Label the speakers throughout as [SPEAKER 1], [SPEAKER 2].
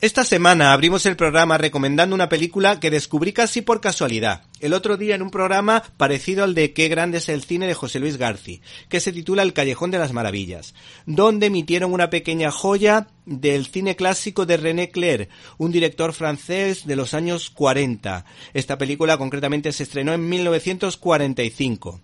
[SPEAKER 1] Esta semana abrimos el programa recomendando una película que descubrí casi por casualidad. El otro día en un programa parecido al de Qué grande es el cine de José Luis Garci, que se titula El Callejón de las Maravillas, donde emitieron una pequeña joya del cine clásico de René Clair, un director francés de los años 40. Esta película concretamente se estrenó en 1945.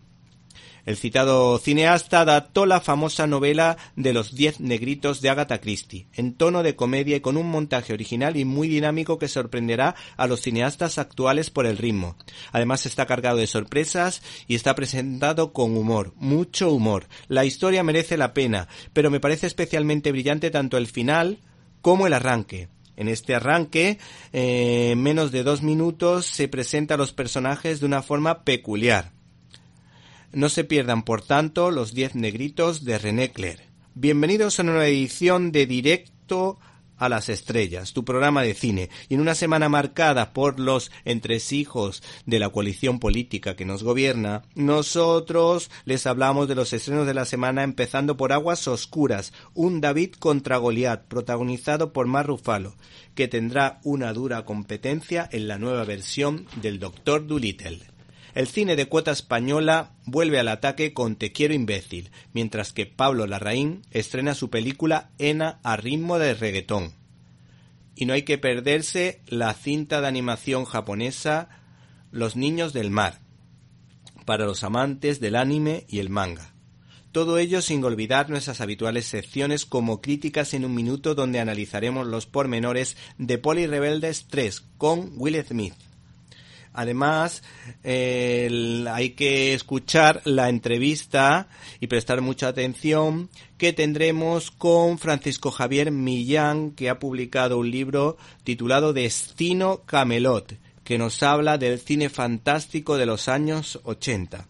[SPEAKER 1] El citado cineasta adaptó la famosa novela de los Diez Negritos de Agatha Christie, en tono de comedia y con un montaje original y muy dinámico que sorprenderá a los cineastas actuales por el ritmo. Además está cargado de sorpresas y está presentado con humor, mucho humor. La historia merece la pena, pero me parece especialmente brillante tanto el final como el arranque. En este arranque, eh, en menos de dos minutos, se presenta a los personajes de una forma peculiar. No se pierdan, por tanto, los 10 negritos de René Clair. Bienvenidos a una nueva edición de Directo a las Estrellas, tu programa de cine. Y en una semana marcada por los entresijos de la coalición política que nos gobierna, nosotros les hablamos de los estrenos de la semana empezando por Aguas Oscuras, un David contra Goliat, protagonizado por Mar Rufalo, que tendrá una dura competencia en la nueva versión del Doctor Dolittle. El cine de cuota española vuelve al ataque con Te quiero imbécil, mientras que Pablo Larraín estrena su película Ena a ritmo de reggaetón. Y no hay que perderse la cinta de animación japonesa Los niños del mar, para los amantes del anime y el manga. Todo ello sin olvidar nuestras habituales secciones como Críticas en un minuto donde analizaremos los pormenores de Poli Rebeldes 3 con Will Smith. Además, hay que escuchar la entrevista y prestar mucha atención que tendremos con Francisco Javier Millán, que ha publicado un libro titulado Destino Camelot, que nos habla del cine fantástico de los años 80.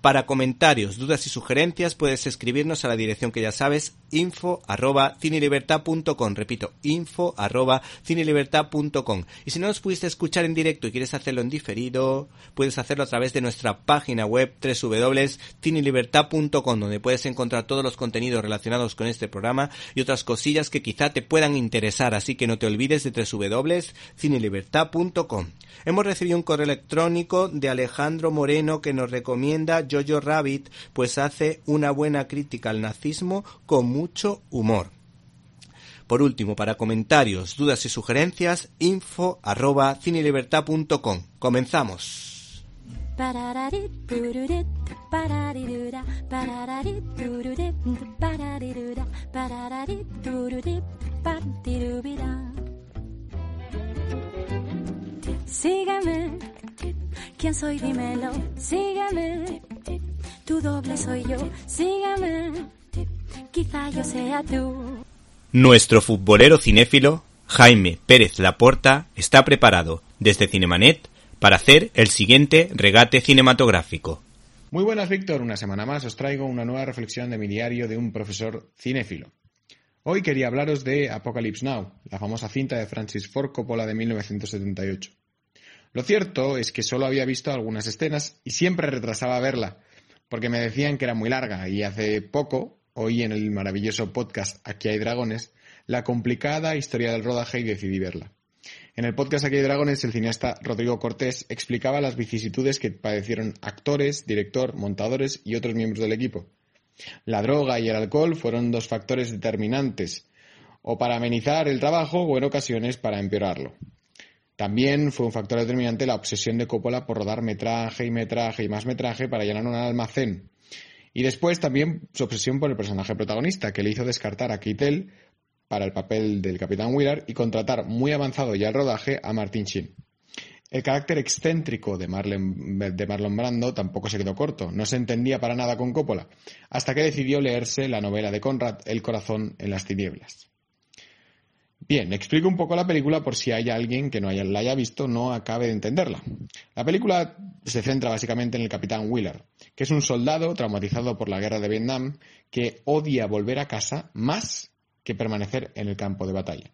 [SPEAKER 1] Para comentarios, dudas y sugerencias puedes escribirnos a la dirección que ya sabes, info arroba cinelibertad.com. Repito, info arroba cinelibertad.com. Y si no nos pudiste escuchar en directo y quieres hacerlo en diferido, puedes hacerlo a través de nuestra página web www.cinelibertad.com, donde puedes encontrar todos los contenidos relacionados con este programa y otras cosillas que quizá te puedan interesar. Así que no te olvides de www.cinelibertad.com. Hemos recibido un correo electrónico de Alejandro Moreno que nos recomienda Jojo Rabbit, pues hace una buena crítica al nazismo con mucho humor. Por último, para comentarios, dudas y sugerencias, info arroba cinelibertad.com. Comenzamos.
[SPEAKER 2] Sígueme, ¿quién soy? Dímelo. Sígueme, tu doble soy yo. Sígueme, quizá yo sea tú.
[SPEAKER 1] Nuestro futbolero cinéfilo, Jaime Pérez Laporta, está preparado desde Cinemanet para hacer el siguiente regate cinematográfico.
[SPEAKER 3] Muy buenas, Víctor. Una semana más os traigo una nueva reflexión de mi diario de un profesor cinéfilo. Hoy quería hablaros de Apocalypse Now, la famosa cinta de Francis Ford Coppola de 1978. Lo cierto es que solo había visto algunas escenas y siempre retrasaba verla, porque me decían que era muy larga y hace poco oí en el maravilloso podcast Aquí hay dragones la complicada historia del rodaje y decidí verla. En el podcast Aquí hay dragones el cineasta Rodrigo Cortés explicaba las vicisitudes que padecieron actores, director, montadores y otros miembros del equipo. La droga y el alcohol fueron dos factores determinantes, o para amenizar el trabajo o en ocasiones para empeorarlo. También fue un factor determinante la obsesión de Coppola por rodar metraje y metraje y más metraje para llenar un almacén. Y después también su obsesión por el personaje protagonista, que le hizo descartar a Keitel para el papel del Capitán Willard y contratar muy avanzado ya el rodaje a Martin Sheen. El carácter excéntrico de, de Marlon Brando tampoco se quedó corto, no se entendía para nada con Coppola, hasta que decidió leerse la novela de Conrad, El corazón en las tinieblas. Bien, explico un poco la película por si hay alguien que no la haya visto no acabe de entenderla. La película se centra básicamente en el capitán Willard, que es un soldado traumatizado por la guerra de Vietnam que odia volver a casa más que permanecer en el campo de batalla.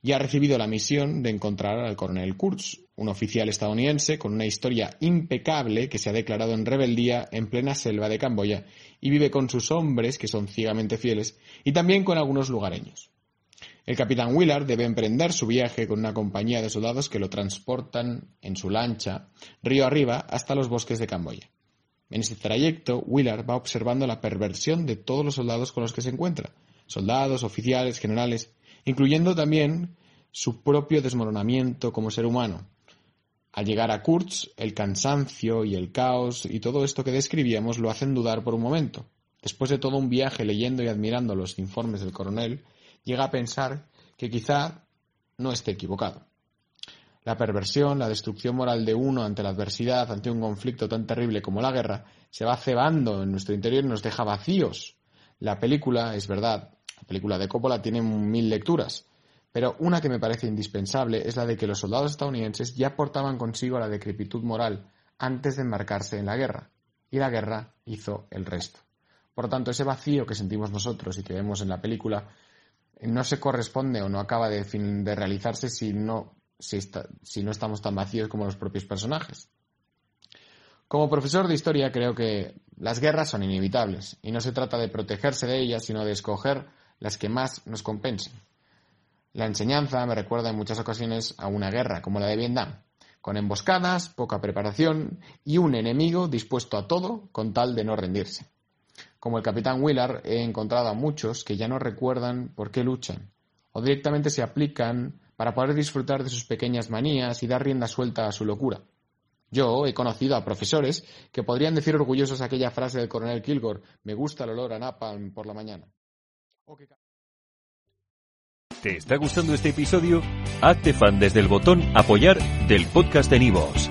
[SPEAKER 3] Y ha recibido la misión de encontrar al coronel Kurtz, un oficial estadounidense con una historia impecable que se ha declarado en rebeldía en plena selva de Camboya y vive con sus hombres, que son ciegamente fieles, y también con algunos lugareños. El capitán Willard debe emprender su viaje con una compañía de soldados que lo transportan en su lancha río arriba hasta los bosques de Camboya. En este trayecto, Willard va observando la perversión de todos los soldados con los que se encuentra, soldados, oficiales, generales, incluyendo también su propio desmoronamiento como ser humano. Al llegar a Kurtz, el cansancio y el caos y todo esto que describíamos lo hacen dudar por un momento. Después de todo un viaje leyendo y admirando los informes del coronel, llega a pensar que quizá no esté equivocado. La perversión, la destrucción moral de uno ante la adversidad, ante un conflicto tan terrible como la guerra, se va cebando en nuestro interior y nos deja vacíos. La película, es verdad, la película de Coppola tiene mil lecturas, pero una que me parece indispensable es la de que los soldados estadounidenses ya portaban consigo la decrepitud moral antes de embarcarse en la guerra, y la guerra hizo el resto. Por lo tanto, ese vacío que sentimos nosotros y que vemos en la película no se corresponde o no acaba de, de realizarse si no, si, no estamos tan vacíos como los propios personajes. Como profesor de historia creo que las guerras son inevitables y no se trata de protegerse de ellas, sino de escoger las que más nos compensen. La enseñanza me recuerda en muchas ocasiones a una guerra como la de Vietnam, con emboscadas, poca preparación y un enemigo dispuesto a todo con tal de no rendirse. Como el capitán Willard, he encontrado a muchos que ya no recuerdan por qué luchan, o directamente se aplican para poder disfrutar de sus pequeñas manías y dar rienda suelta a su locura. Yo he conocido a profesores que podrían decir orgullosos aquella frase del coronel Kilgore, me gusta el olor a napalm por la mañana.
[SPEAKER 4] ¿Te está gustando este episodio? Hazte fan desde el botón apoyar del podcast de Nivos.